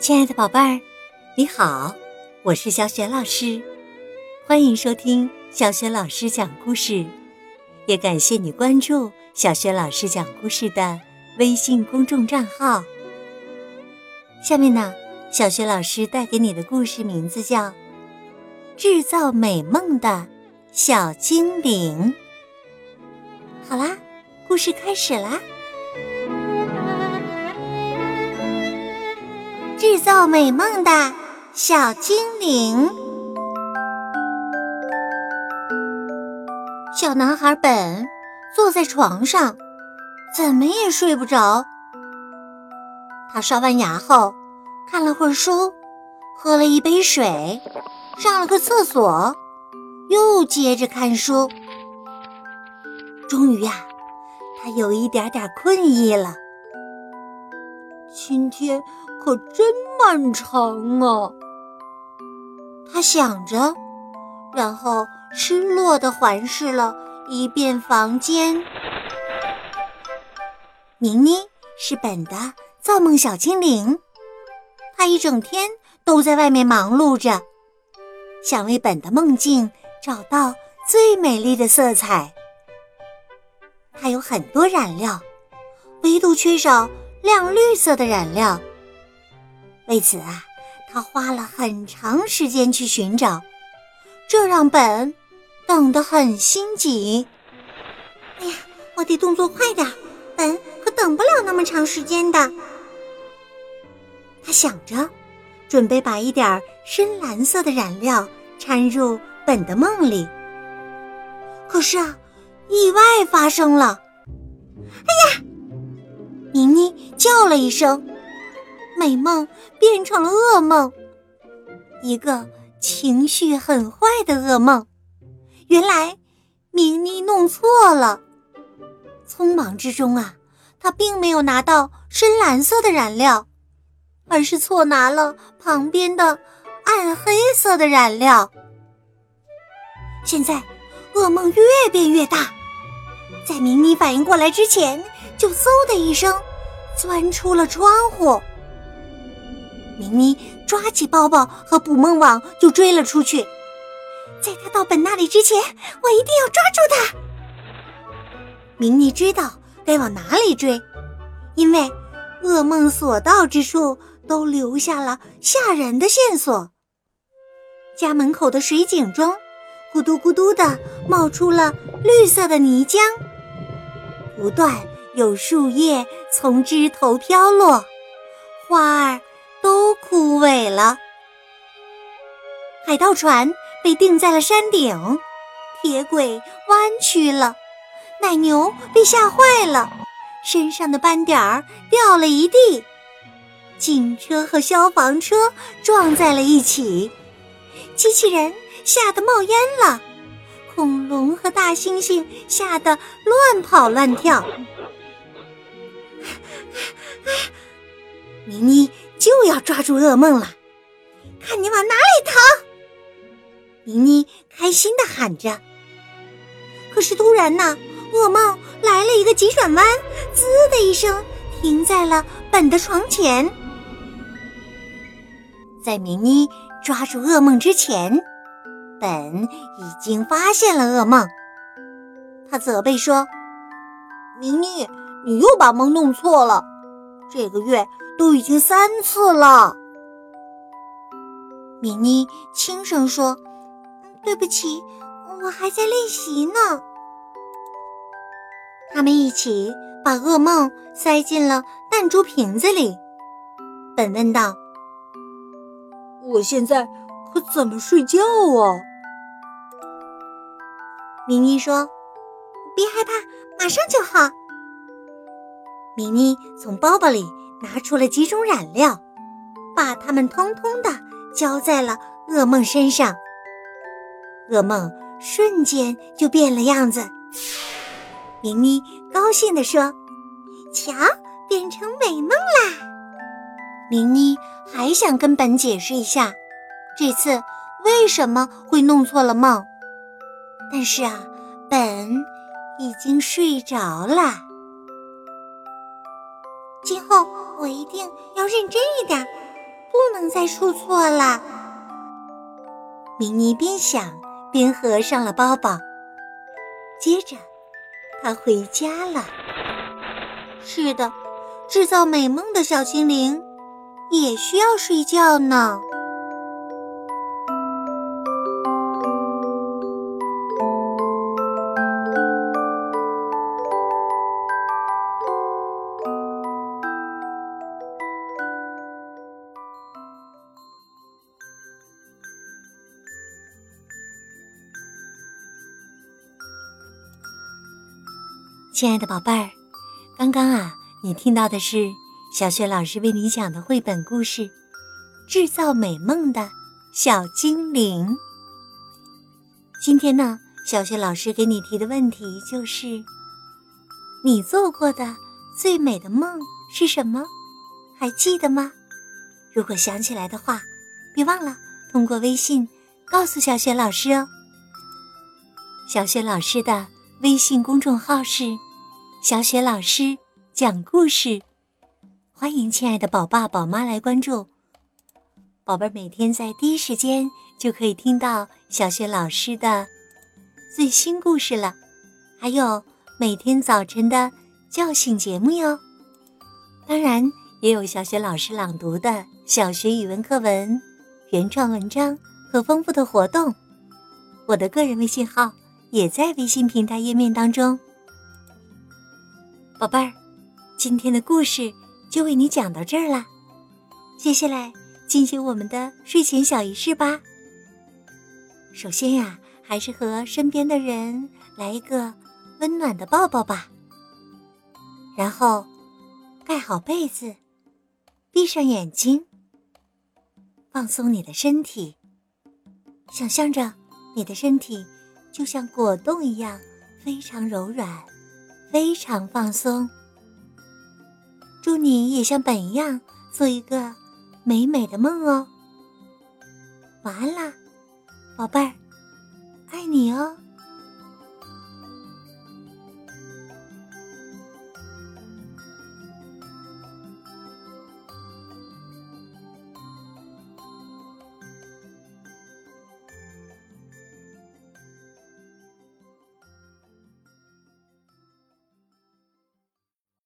亲爱的宝贝儿，你好，我是小雪老师，欢迎收听小雪老师讲故事，也感谢你关注小雪老师讲故事的微信公众账号。下面呢，小雪老师带给你的故事名字叫《制造美梦的小精灵》。好啦，故事开始啦。造美梦的小精灵。小男孩本坐在床上，怎么也睡不着。他刷完牙后，看了会儿书，喝了一杯水，上了个厕所，又接着看书。终于呀，他有一点点困意了。今天。可真漫长啊！他想着，然后失落的环视了一遍房间。明妮是本的造梦小精灵，她一整天都在外面忙碌着，想为本的梦境找到最美丽的色彩。她有很多染料，唯独缺少亮绿色的染料。为此啊，他花了很长时间去寻找，这让本等得很心急。哎呀，我得动作快点，本可等不了那么长时间的。他想着，准备把一点深蓝色的染料掺入本的梦里。可是啊，意外发生了！哎呀，妮妮叫了一声。美梦变成了噩梦，一个情绪很坏的噩梦。原来明妮弄错了，匆忙之中啊，她并没有拿到深蓝色的染料，而是错拿了旁边的暗黑色的染料。现在噩梦越变越大，在明妮反应过来之前，就嗖的一声钻出了窗户。明妮抓起包包和捕梦网就追了出去，在他到本那里之前，我一定要抓住他。明妮知道该往哪里追，因为噩梦所到之处都留下了吓人的线索。家门口的水井中，咕嘟咕嘟的冒出了绿色的泥浆，不断有树叶从枝头飘落，花儿。都枯萎了。海盗船被钉在了山顶，铁轨弯曲了，奶牛被吓坏了，身上的斑点儿掉了一地。警车和消防车撞在了一起，机器人吓得冒烟了，恐龙和大猩猩吓得乱跑乱跳。妮妮。就要抓住噩梦了，看你往哪里逃！妮妮开心的喊着。可是突然呢，噩梦来了一个急转弯，滋的一声停在了本的床前。在明妮抓住噩梦之前，本已经发现了噩梦。他责备说：“明妮，你又把梦弄错了，这个月。”都已经三次了，米妮轻声说：“对不起，我还在练习呢。”他们一起把噩梦塞进了弹珠瓶子里。本问道：“我现在可怎么睡觉啊？”米妮说：“别害怕，马上就好。”米妮从包包里。拿出了几种染料，把它们通通的浇在了噩梦身上。噩梦瞬间就变了样子。明妮高兴地说：“瞧，变成美梦啦！”明妮还想跟本解释一下，这次为什么会弄错了梦，但是啊，本已经睡着了。今后。我一定要认真一点，不能再出错了。明妮边想边合上了包包，接着她回家了。是的，制造美梦的小精灵也需要睡觉呢。亲爱的宝贝儿，刚刚啊，你听到的是小雪老师为你讲的绘本故事《制造美梦的小精灵》。今天呢，小雪老师给你提的问题就是：你做过的最美的梦是什么？还记得吗？如果想起来的话，别忘了通过微信告诉小雪老师哦。小雪老师的微信公众号是。小雪老师讲故事，欢迎亲爱的宝爸宝妈来关注。宝贝儿每天在第一时间就可以听到小雪老师的最新故事了，还有每天早晨的叫醒节目哟。当然，也有小雪老师朗读的小学语文课文、原创文章和丰富的活动。我的个人微信号也在微信平台页面当中。宝贝儿，今天的故事就为你讲到这儿了。接下来进行我们的睡前小仪式吧。首先呀，还是和身边的人来一个温暖的抱抱吧。然后盖好被子，闭上眼睛，放松你的身体，想象着你的身体就像果冻一样，非常柔软。非常放松，祝你也像本一样做一个美美的梦哦。晚安啦，宝贝儿，爱你哦。